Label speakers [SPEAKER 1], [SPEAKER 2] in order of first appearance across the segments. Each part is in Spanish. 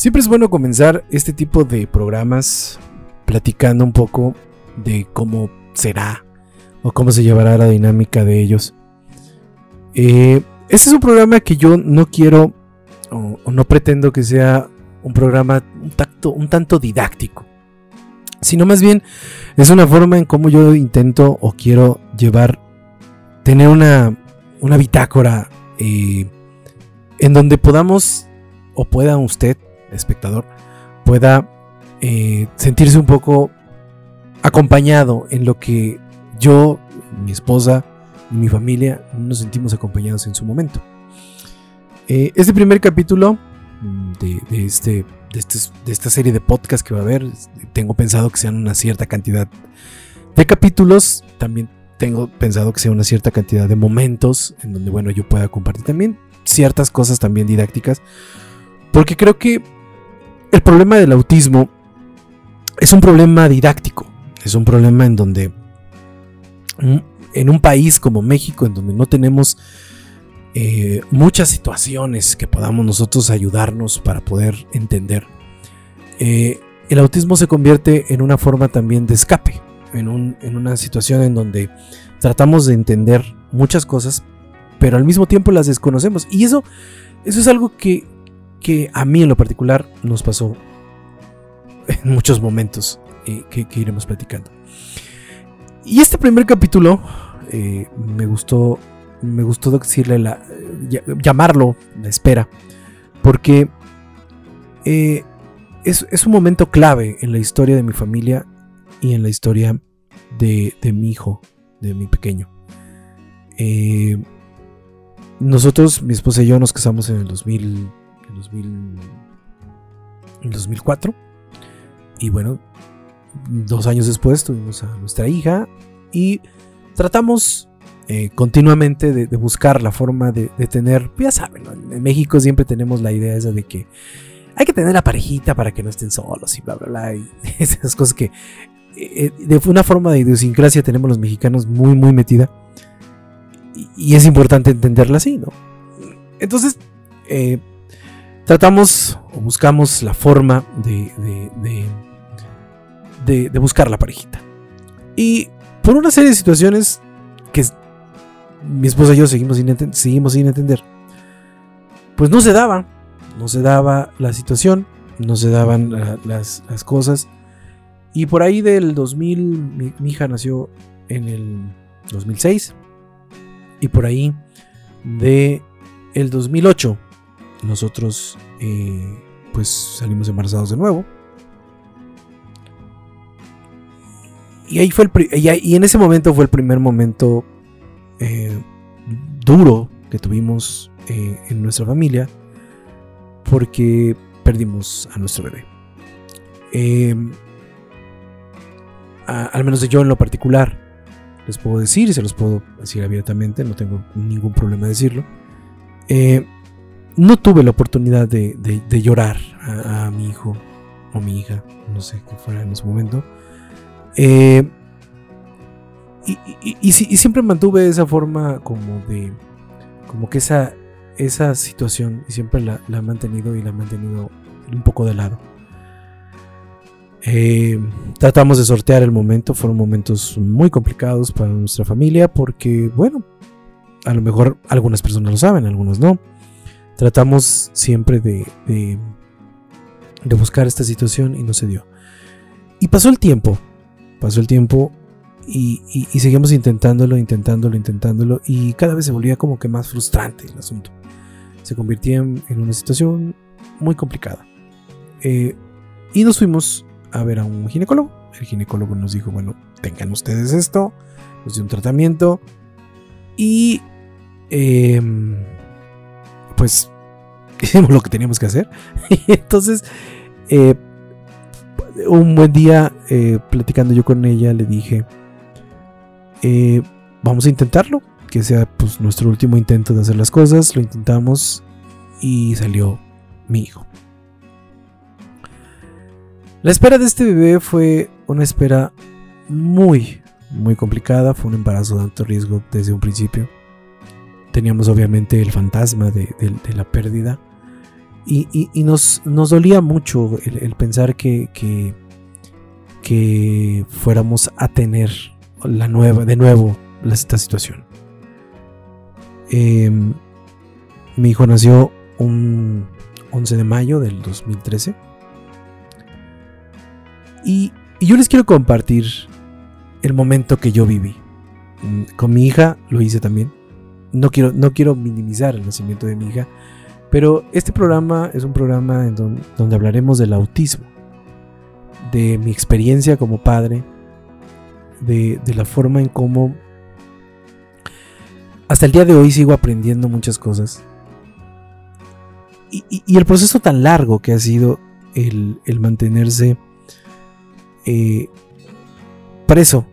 [SPEAKER 1] Siempre es bueno comenzar este tipo de programas platicando un poco de cómo será o cómo se llevará la dinámica de ellos. Eh, este es un programa que yo no quiero o, no pretendo que sea un programa un, tacto, un tanto didáctico, sino más bien es una forma en cómo yo intento o quiero llevar, tener una, una bitácora eh, en donde podamos o pueda usted espectador pueda eh, sentirse un poco acompañado en lo que yo, mi esposa mi familia nos sentimos acompañados en su momento. Eh, este primer capítulo de, este, de, este, de esta serie de podcast que va a haber, tengo pensado que sean una cierta cantidad de capítulos, también tengo pensado que sea una cierta cantidad de momentos en donde, bueno, yo pueda compartir también ciertas cosas también didácticas, porque creo que el problema del autismo es un problema didáctico, es un problema en donde en un país como México, en donde no tenemos eh, muchas situaciones que podamos nosotros ayudarnos para poder entender, eh, el autismo se convierte en una forma también de escape, en, en una situación en donde tratamos de entender muchas cosas, pero al mismo tiempo las desconocemos. Y eso, eso es algo que que a mí en lo particular nos pasó en muchos momentos eh, que, iremos platicando. Y este primer capítulo eh, me gustó, me gustó decirle la, llamarlo la espera, porque eh, es, un momento clave en la historia de mi familia y en la historia de, de mi hijo, de mi pequeño. nosotros, mi esposa y yo, nos casamos en el 2000 en, 2004. Y bueno, dos años después tuvimos a nuestra hija y tratamos eh, continuamente de, buscar la forma de, tener, ya saben, en México siempre tenemos la idea esa de que hay que tener la parejita para que no estén solos y bla, bla, bla. Y esas cosas que eh, de una forma de idiosincrasia tenemos los mexicanos muy, muy metida. Y, es importante entenderla así, ¿no? Entonces, eh, tratamos o buscamos la forma de, de, de, buscar la parejita. Y por una serie de situaciones que mi esposa y yo seguimos sin, seguimos sin entender, pues no se daba, no se daba la situación, no se daban las, cosas. Y por ahí del 2000, mi, mi, hija nació en el 2006. Y por ahí de el 2008 nosotros eh, pues salimos embarazados de nuevo. Y ahí fue el y, en ese momento fue el primer momento eh, duro que tuvimos eh, en nuestra familia porque perdimos a nuestro bebé. al menos yo en lo particular les puedo decir y se los puedo decir abiertamente, no tengo ningún problema de decirlo no tuve la oportunidad de, llorar a, mi hijo o mi hija, no sé qué fuera en ese momento. Eh, y, siempre mantuve esa forma como de, como que esa, situación, y siempre la, he mantenido y la he mantenido un poco de lado. Eh, tratamos de sortear el momento, fueron momentos muy complicados para nuestra familia porque, bueno, a lo mejor algunas personas lo saben, algunas no tratamos siempre de, de, buscar esta situación y no se dio. Y pasó el tiempo, pasó el tiempo y, seguimos intentándolo, intentándolo, intentándolo y cada vez se volvía como que más frustrante el asunto. Se convirtió en, una situación muy complicada. Eh, y nos fuimos a ver a un ginecólogo. El ginecólogo nos dijo, bueno, tengan ustedes esto, nos dio un tratamiento y em, pues hicimos lo que teníamos que hacer. Y entonces, eh, un buen día, eh, platicando yo con ella, le dije, eh, vamos a intentarlo, que sea pues, nuestro último intento de hacer las cosas. Lo intentamos y salió mi hijo. La espera de este bebé fue una espera muy, muy complicada. Fue un embarazo de alto riesgo desde un principio teníamos obviamente el fantasma de, la pérdida y, nos, nos, dolía mucho el, pensar que, que, fuéramos a tener la nueva, de nuevo esta situación. Em, mi hijo nació un 11 de mayo del 2013. Y, y yo les quiero compartir el momento que yo viví. Con mi hija lo hice también. No quiero, no quiero minimizar el nacimiento de mi hija, pero este programa es un programa en donde, hablaremos del autismo, de mi experiencia como padre, de, la forma en cómo hasta el día de hoy sigo aprendiendo muchas cosas. Y, el proceso tan largo que ha sido el, mantenerse eh, preso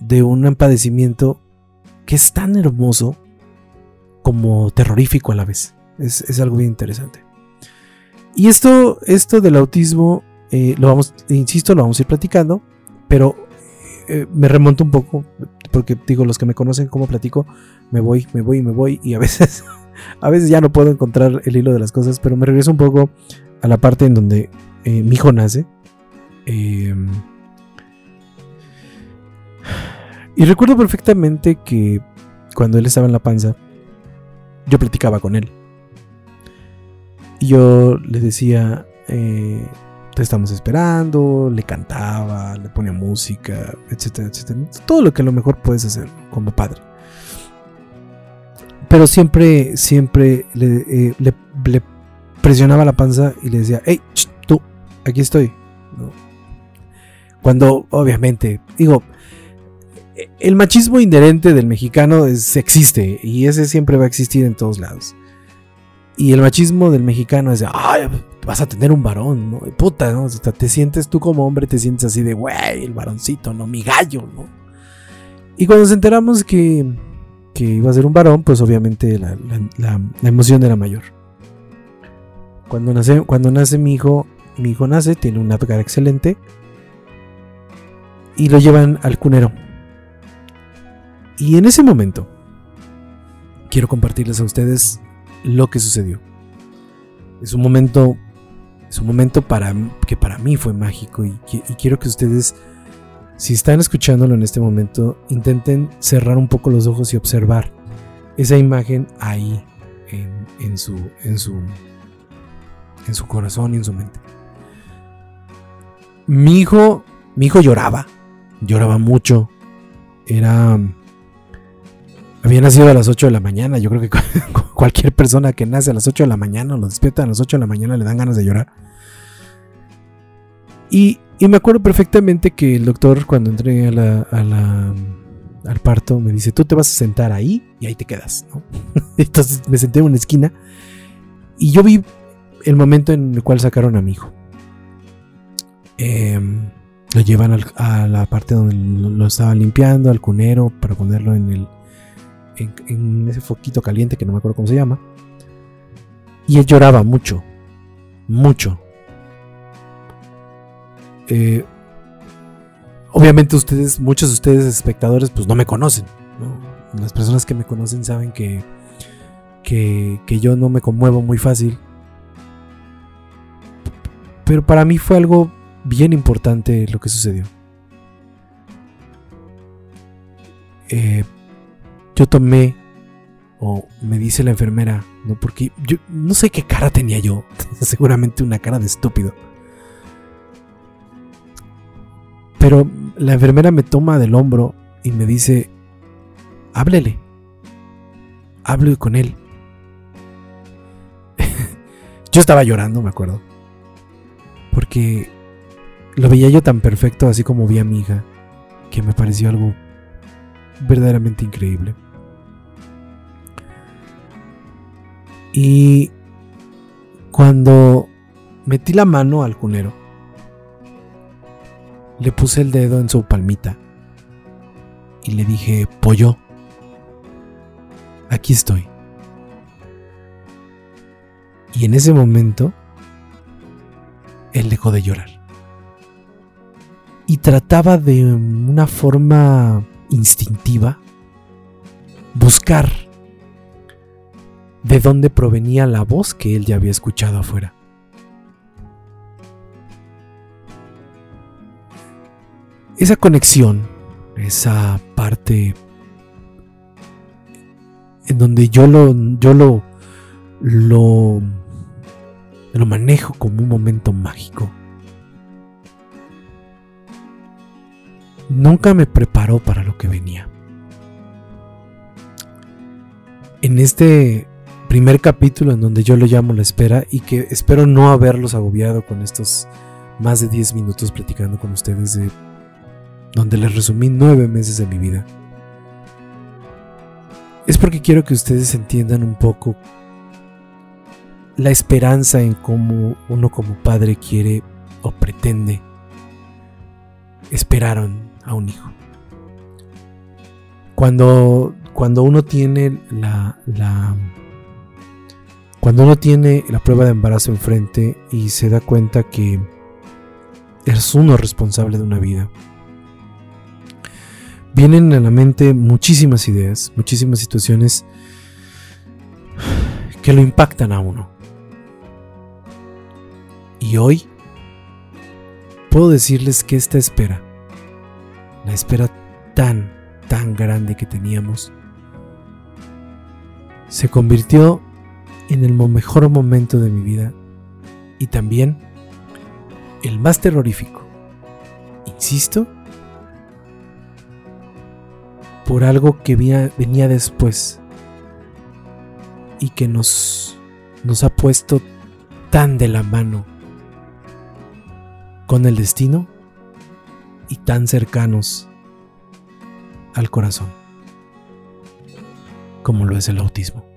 [SPEAKER 1] de un padecimiento que es tan hermoso como terrorífico a la vez. Es, algo bien interesante. Y esto, esto del autismo, eh, lo vamos, insisto, lo vamos a ir platicando, pero eh, me remonto un poco, porque digo, los que me conocen cómo platico, me voy, me voy, me voy, y a veces, a veces ya no puedo encontrar el hilo de las cosas, pero me regreso un poco a la parte en donde eh, mi hijo nace. Em, y recuerdo perfectamente que cuando él estaba en la panza, yo platicaba con él. Y yo le decía, eh, te estamos esperando, le cantaba, le ponía música, etcétera, etcétera. Todo lo que a lo mejor puedes hacer como padre. Pero siempre, siempre le, eh, presionaba la panza y le decía, hey, tú, aquí estoy. Cuando, obviamente, digo, el machismo inherente del mexicano existe y ese siempre va a existir en todos lados. Y el machismo del mexicano es de, ay, vas a tener un varón, ¿no? Puta, ¿no? Te sientes tú como hombre, te sientes así de, güey, el varoncito, ¿no? Mi gallo, ¿no? Y cuando nos enteramos que, que iba a ser un varón, pues obviamente la, emoción era mayor. Cuando nace, cuando nace mi hijo, mi hijo nace, tiene una cara excelente. Y lo llevan al cunero. Y en ese momento, quiero compartirles a ustedes lo que sucedió. Es un momento, es un momento para, que para mí fue mágico y, quiero que ustedes, si están escuchándolo en este momento, intenten cerrar un poco los ojos y observar esa imagen ahí en, su, en, su, en su corazón y en su mente. Mi hijo, mi hijo lloraba, lloraba mucho, era había nacido a las 8 de la mañana. Yo creo que cualquier persona que nace a las 8 de la mañana o lo despierta a las 8 de la mañana le dan ganas de llorar. Y, me acuerdo perfectamente que el doctor cuando entré a la, al parto me dice, tú te vas a sentar ahí y ahí te quedas. Entonces me senté en una esquina y yo vi el momento en el cual sacaron a mi hijo. Em, lo llevan a la parte donde lo estaban limpiando, al cunero, para ponerlo en el, en, ese foquito caliente que no me acuerdo cómo se llama. Y él lloraba mucho, mucho. Eh, obviamente ustedes, muchos de ustedes espectadores, pues no me conocen. Las personas que me conocen saben que, que, que yo no me conmuevo muy fácil. Pero para mí fue algo bien importante lo que sucedió. Eh, yo tomé, o me dice la enfermera, no porque yo no sé qué cara tenía yo, seguramente una cara de estúpido. Pero la enfermera me toma del hombro y me dice, háblele, hable con él. yo estaba llorando, me acuerdo, porque lo veía yo tan perfecto así como vi a mi hija, que me pareció algo verdaderamente increíble. Y cuando metí la mano al cunero, le puse el dedo en su palmita y le dije, pollo, aquí estoy. Y en ese momento, él dejó de llorar. Y trataba de una forma instintiva buscar de dónde provenía la voz que él ya había escuchado afuera. Esa conexión, esa parte en donde yo lo, yo lo, lo, lo manejo como un momento mágico. Nunca me preparó para lo que venía. En este primer capítulo en donde yo lo llamo la espera y que espero no haberlos agobiado con estos más de 10 minutos platicando con ustedes de donde les resumí nueve meses de mi vida es porque quiero que ustedes entiendan un poco la esperanza en cómo uno como padre quiere o pretende esperaron a un hijo. Cuando, cuando uno tiene la, la cuando uno tiene la prueba de embarazo enfrente y se da cuenta que es uno responsable de una vida, vienen a la mente muchísimas ideas, muchísimas situaciones que lo impactan a uno. Y hoy puedo decirles que esta espera, la espera tan, tan grande que teníamos, se convirtió en el mejor momento de mi vida y también el más terrorífico. Insisto, por algo que venía, después y que nos, ha puesto tan de la mano con el destino y tan cercanos al corazón como lo es el autismo.